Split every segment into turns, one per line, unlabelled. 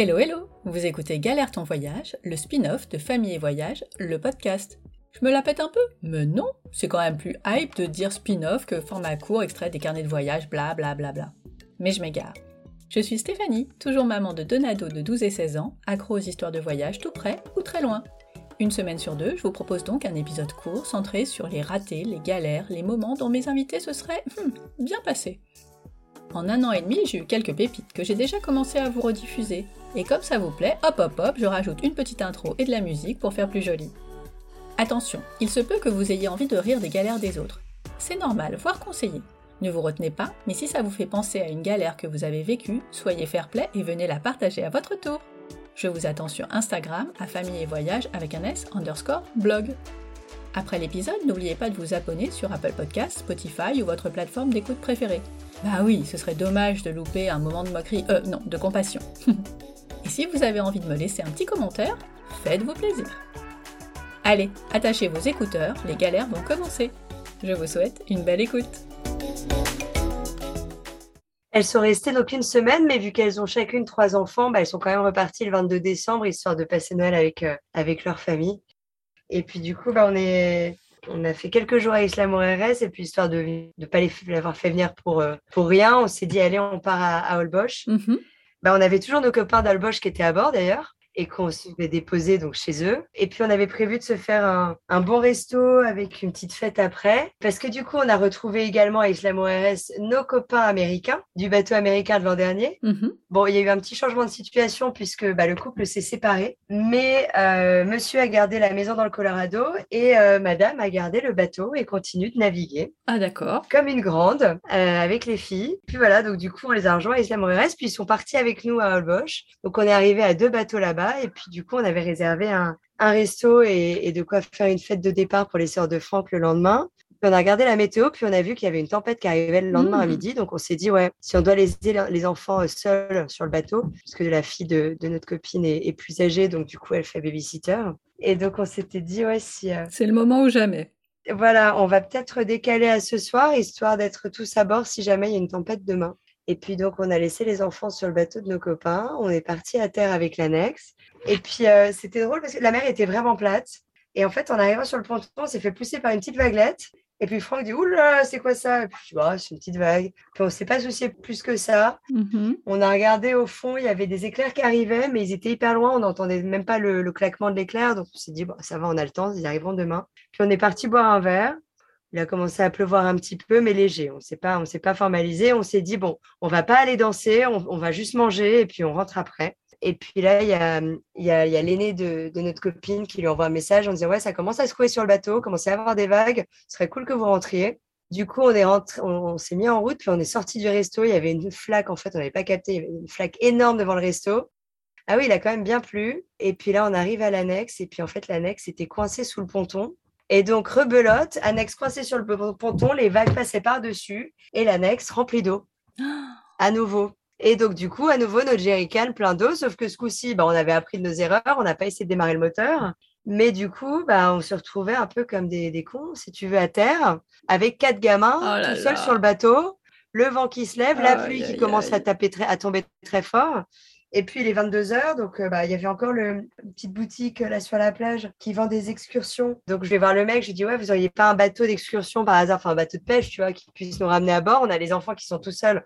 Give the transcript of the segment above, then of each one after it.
Hello hello Vous écoutez Galère ton voyage, le spin-off de Famille et Voyage, le podcast. Je me la pète un peu Mais non C'est quand même plus hype de dire spin-off que format court extrait des carnets de voyage, bla bla bla bla. Mais je m'égare. Je suis Stéphanie, toujours maman de deux nados de 12 et 16 ans, accro aux histoires de voyage tout près ou très loin. Une semaine sur deux, je vous propose donc un épisode court centré sur les ratés, les galères, les moments dont mes invités se seraient hmm, bien passés. En un an et demi, j'ai eu quelques pépites que j'ai déjà commencé à vous rediffuser. Et comme ça vous plaît, hop hop hop, je rajoute une petite intro et de la musique pour faire plus joli. Attention, il se peut que vous ayez envie de rire des galères des autres. C'est normal, voire conseillé. Ne vous retenez pas, mais si ça vous fait penser à une galère que vous avez vécue, soyez fair play et venez la partager à votre tour. Je vous attends sur Instagram à famille et voyage avec un S underscore blog. Après l'épisode, n'oubliez pas de vous abonner sur Apple Podcasts, Spotify ou votre plateforme d'écoute préférée. Bah oui, ce serait dommage de louper un moment de moquerie, euh non, de compassion. Et si vous avez envie de me laisser un petit commentaire, faites-vous plaisir. Allez, attachez vos écouteurs, les galères vont commencer. Je vous souhaite une belle écoute.
Elles sont restées donc une semaine, mais vu qu'elles ont chacune trois enfants, bah, elles sont quand même reparties le 22 décembre, histoire de passer Noël avec, euh, avec leur famille. Et puis du coup, bah, on, est... on a fait quelques jours à Isla Moreres, et puis histoire de ne pas les avoir fait venir pour, euh, pour rien, on s'est dit, allez, on part à, à.
Mhm.
Bah, on avait toujours nos copains d'Holbox qui étaient à bord d'ailleurs et qu'on se fait déposer donc chez eux. Et puis on avait prévu de se faire un, un, bon resto avec une petite fête après, parce que du coup on a retrouvé également à Isla Mujeres nos copains américains du bateau américain de l'an dernier.
Mhm.
Bon, il y a eu un petit changement de situation puisque bah, le couple s'est séparé, mais euh, Monsieur a gardé la maison dans le Colorado et euh, Madame a gardé le bateau et continue de naviguer.
Ah d'accord.
Comme une grande euh, avec les filles. Puis voilà, donc du coup on les a rejoints à Isla Mujeres, puis ils sont partis avec nous à Holbox. Donc on est arrivé à deux bateaux là-bas et puis, du coup, on avait réservé un, un resto et, et, de quoi faire une fête de départ pour les sœurs de Franck le lendemain. Puis on a regardé la météo, puis on a vu qu'il y avait une tempête qui arrivait le lendemain
Mmh.
à midi. Donc, on s'est dit, ouais, si on doit laisser les enfants euh, seuls sur le bateau, parce que la fille de, de notre copine est, est, plus âgée, donc du coup, elle fait babysitter. Et donc, on s'était dit, ouais, si. Euh...
C'est le moment ou jamais.
Voilà, on va peut-être décaler à ce soir, histoire d'être tous à bord si jamais il y a une tempête demain. Et puis donc, on a laissé les enfants sur le bateau de nos copains. On est parti à terre avec l'annexe. Et puis, euh, c'était drôle parce que la mer était vraiment plate. Et en fait, en arrivant sur le ponton, on s'est fait pousser par une petite vaguelette. Et puis Franck dit Oula, c'est quoi ça? Et puis je dis bah, C'est une petite vague. Puis on ne s'est pas soucié plus que ça.
Mm -hmm.
On a regardé au fond, il y avait des éclairs qui arrivaient, mais ils étaient hyper loin. On n'entendait même pas le, le claquement de l'éclair. Donc on s'est dit bon, Ça va, on a le temps, ils arriveront demain. Puis on est parti boire un verre. Il a commencé à pleuvoir un petit peu, mais léger. On ne s'est pas, formalisé. On s'est dit bon, on va pas aller danser, on, va juste manger et puis on rentre après. Et puis là, il y a, l'aîné de, notre copine qui lui envoie un message en disant ouais, ça commence à secouer sur le bateau, commence à avoir des vagues. Ce serait cool que vous rentriez. Du coup, on est on, s'est mis en route, puis on est sorti du resto. Il y avait une flaque, en fait, on n'avait pas capté. Une flaque énorme devant le resto. Ah oui, il a quand même bien plu. Et puis là, on arrive à l'annexe. Et puis en fait, l'annexe était coincée sous le ponton. Et donc, rebelote, annexe coincée sur le ponton, les vagues passaient par-dessus et l'annexe remplie d'eau. À nouveau. Et donc, du coup, à nouveau, notre jerrycan plein d'eau, sauf que ce coup-ci, bah, on avait appris de nos erreurs, on n'a pas essayé de démarrer le moteur. Mais du coup, bah, on se retrouvait un peu comme des, des cons, si tu veux, à terre, avec quatre gamins,
oh
tout seuls sur le bateau, le vent qui se lève,
oh,
la pluie qui commence à, taper très, à tomber très fort. Et puis, il est 22 heures, donc euh, bah, il y avait encore le, une petite boutique là sur la plage qui vend des excursions. Donc, je vais voir le mec, je lui dis, ouais, vous n'auriez pas un bateau d'excursion par hasard, enfin un bateau de pêche, tu vois, qui puisse nous ramener à bord. On a les enfants qui sont tout seuls.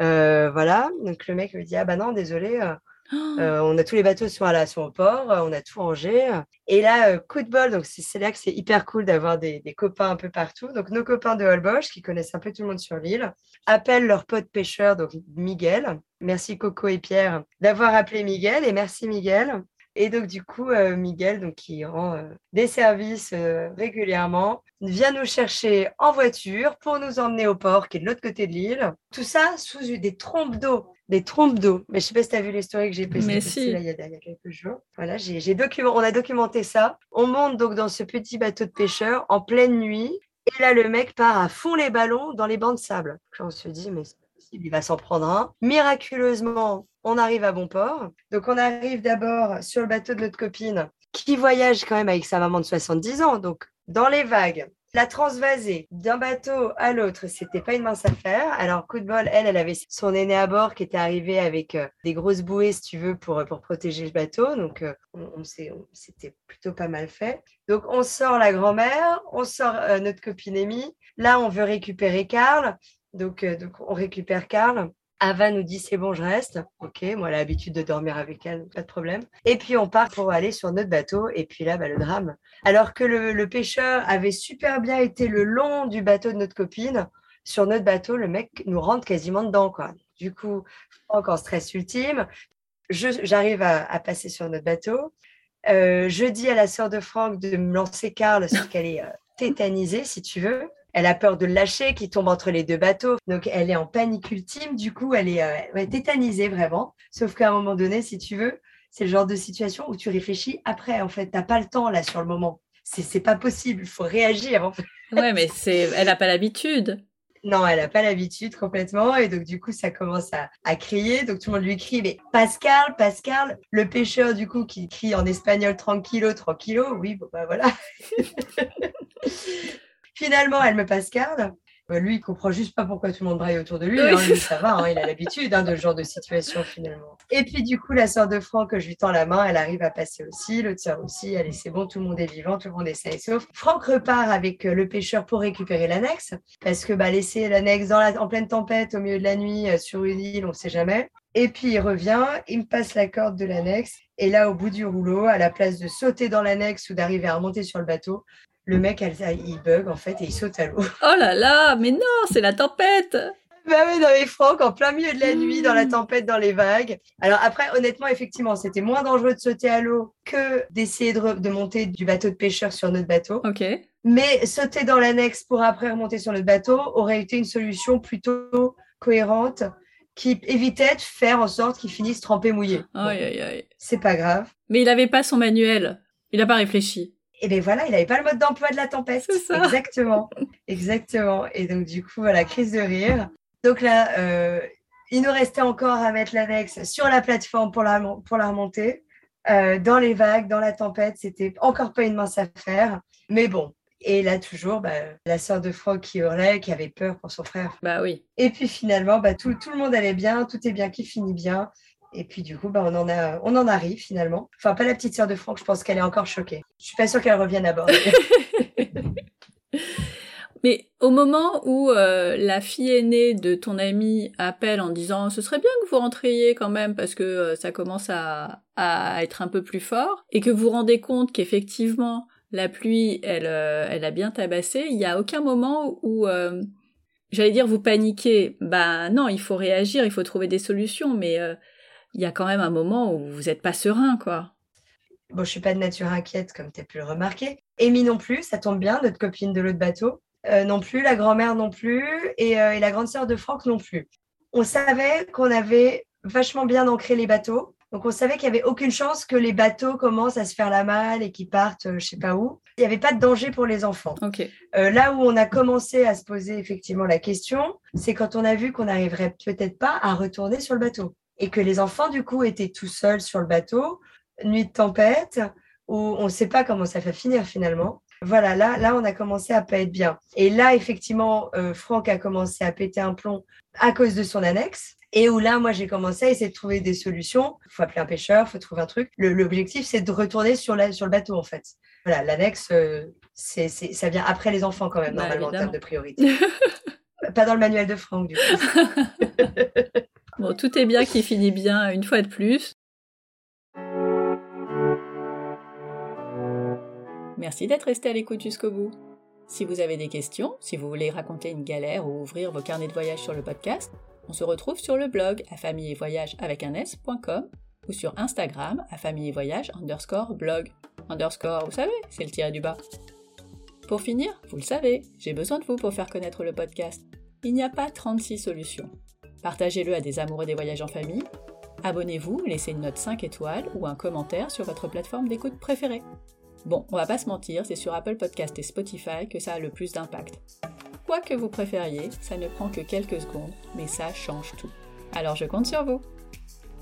Euh, voilà. Donc, le mec me dit, ah bah non, désolé. Euh, euh, on a tous les bateaux sont, à la, sont au port, on a tout rangé. Et là, coup de bol, donc c'est là que c'est hyper cool d'avoir des, des, copains un peu partout. Donc nos copains de Holbox, qui connaissent un peu tout le monde sur l'île, appellent leur pote pêcheur, donc Miguel. Merci Coco et Pierre d'avoir appelé Miguel et merci Miguel. Et donc du coup, euh, Miguel, donc, qui rend euh, des services euh, régulièrement, vient nous chercher en voiture pour nous emmener au port qui est de l'autre côté de l'île. Tout ça sous des trompes d'eau des trompes d'eau. Mais je sais pas si tu as vu les stories que j'ai postées
si.
là, il, y a, il y a quelques jours. Voilà, j'ai document, on a documenté ça. On monte donc dans ce petit bateau de pêcheur en pleine nuit. Et là, le mec part à fond les ballons dans les bancs de sable. On se dit, mais il va s'en prendre un. Miraculeusement, on arrive à bon port. Donc, on arrive d'abord sur le bateau de notre copine qui voyage quand même avec sa maman de 70 ans. Donc, dans les vagues, La transvaser d'un bateau à l'autre, c'était pas une mince affaire. Alors, coup de bol, elle, elle avait son aîné à bord qui était arrivé avec euh, des grosses bouées, si tu veux, pour, pour protéger le bateau. Donc, euh, on, c'était plutôt pas mal fait. Donc, on sort la grand-mère, on sort notre copine Amy. Là, on veut récupérer Karl. Donc, donc on récupère Karl. Ava nous dit c'est bon, je reste. Ok, moi, elle l'habitude de dormir avec elle, pas de problème. Et puis, on part pour aller sur notre bateau. Et puis là, bah, le drame. Alors que le, pêcheur avait super bien été le long du bateau de notre copine, sur notre bateau, le mec nous rentre quasiment dedans. Du coup, encore stress ultime. J'arrive à, passer sur notre bateau. Euh, je dis à la sœur de Franck de me lancer Karl, sauf qu'elle est euh, tétanisée, si tu veux. Elle a peur de le lâcher, qui tombe entre les deux bateaux. Donc, elle est en panique ultime. Du coup, elle est euh, tétanisée vraiment. Sauf qu'à un moment donné, si tu veux, c'est le genre de situation où tu réfléchis après. En fait, tu n'as pas le temps là sur le moment. C'est pas possible. Il faut réagir. En fait.
Ouais, mais c'est, elle n'a pas l'habitude.
Non, elle n'a pas l'habitude complètement. Et donc, du coup, ça commence à, à, crier. Donc, tout le monde lui crie, mais Pascal, Pascal, le pêcheur, du coup, qui crie en espagnol tranquillo, tranquillo. Oui, bon, bah voilà. Finalement, elle me passe carte. Euh, lui, il comprend juste pas pourquoi tout le monde braille autour de lui. Hein. lui ça va, hein, il a l'habitude hein, de ce genre de situation finalement. Et puis du coup, la sœur de Franck, je lui tends la main, elle arrive à passer aussi, l'autre sœur aussi. Allez, c'est bon, tout le monde est vivant, tout le monde est sain et sauf. Franck repart avec euh, le pêcheur pour récupérer l'annexe, parce que bah, laisser l'annexe en pleine tempête, au milieu de la nuit, euh, sur une île, on ne sait jamais. Et puis il revient, il me passe la corde de l'annexe. Et là, au bout du rouleau, à la place de sauter dans l'annexe ou d'arriver à remonter sur le bateau, le mec, il bug en fait et il saute à l'eau.
Oh là là, mais non, c'est la tempête
bah oui, dans les Franck, en plein milieu de la nuit, dans la tempête, dans les vagues. Alors après, honnêtement, effectivement, c'était moins dangereux de sauter à l'eau que d'essayer de, monter du bateau de pêcheur sur notre bateau.
Ok.
Mais sauter dans l'annexe pour après remonter sur notre bateau aurait été une solution plutôt cohérente qui évitait de faire en sorte qu'il finisse trempé mouillé.
Aïe, aïe, aïe.
C'est pas grave.
Mais il n'avait pas son manuel. Il n'a pas réfléchi
et bien voilà, il n'avait pas le mode d'emploi de la tempête. Ça. Exactement. Exactement. Et donc, du coup, voilà, crise de rire. Donc là, euh, il nous restait encore à mettre l'annexe sur la plateforme pour la, pour la remonter. Euh, dans les vagues, dans la tempête, c'était encore pas une mince affaire. Mais bon. Et là, toujours, bah, la sœur de Franck qui hurlait, qui avait peur pour son frère.
Bah oui.
Et puis finalement, bah, tout, tout le monde allait bien, tout est bien qui finit bien. Et puis du coup, bah, on, en arrive finalement. Enfin, pas la petite sœur de Franck, je pense qu'elle est encore choquée. Je suis pas sûre qu'elle revienne à bord.
Mais au moment où euh, la fille aînée de ton ami appelle en disant ce serait bien que vous rentriez quand même parce que euh, ça commence à, être un peu plus fort et que vous vous rendez compte qu'effectivement la pluie elle, euh, a bien tabassé, il n'y a aucun moment où j'allais dire vous paniquez. Bah non, il faut réagir, il faut trouver des solutions, mais il y a quand même un moment où vous n'êtes pas serein, quoi.
Bon, je suis pas de nature inquiète, comme tu as pu le remarquer. Amy non plus, ça tombe bien, notre copine de l'autre bateau. Euh, non plus, la grand-mère non plus, euh, et, la grande sœur de Franck non plus. On savait qu'on avait vachement bien ancré les bateaux. Donc, on savait qu'il n'y avait aucune chance que les bateaux commencent à se faire la malle et qu'ils partent, euh, je sais pas où. Il n'y avait pas de danger pour les enfants. là où on a commencé à se poser effectivement la question, c'est quand on a vu qu'on n'arriverait peut-être pas à retourner sur le bateau et que les enfants, du coup, étaient tout seuls sur le bateau, nuit de tempête, où on ne sait pas comment ça va finir finalement. Voilà, là, là, on a commencé à pas être bien. Et là, effectivement, euh, Franck a commencé à péter un plomb à cause de son annexe. Et où là, moi, j'ai commencé à essayer de trouver des solutions. Il faut appeler un pêcheur, il faut trouver un truc. L'objectif, c'est de retourner sur, la, sur le bateau, en fait. Voilà, l'annexe, euh, c'est, ça vient après les enfants, quand même, bah, normalement, en termes de priorité. pas dans le manuel de Franck, du coup.
Bon, tout est bien qui finit bien une fois de plus. Merci d'être resté à l'écoute jusqu'au bout. Si vous avez des questions, si vous voulez raconter une galère ou ouvrir vos carnets de voyage sur le podcast, on se retrouve sur le blog à famille voyage avec un ou sur Instagram à famille underscore blog. Underscore, vous savez, c'est le tiré du bas. Pour finir, vous le savez, j'ai besoin de vous pour faire connaître le podcast. Il n'y a pas 36 solutions. Partagez-le à des amoureux des voyages en famille. Abonnez-vous, laissez une note 5 étoiles ou un commentaire sur votre plateforme d'écoute préférée. Bon, on va pas se mentir, c'est sur Apple Podcast et Spotify que ça a le plus d'impact. Quoi que vous préfériez, ça ne prend que quelques secondes, mais ça change tout. Alors je compte sur vous.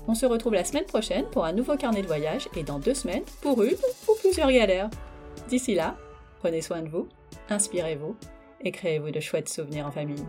On se retrouve la semaine prochaine pour un nouveau carnet de voyage et dans deux semaines pour une ou plusieurs galères. D'ici là, prenez soin de vous inspirez-vous et créez-vous de chouettes souvenirs en famille.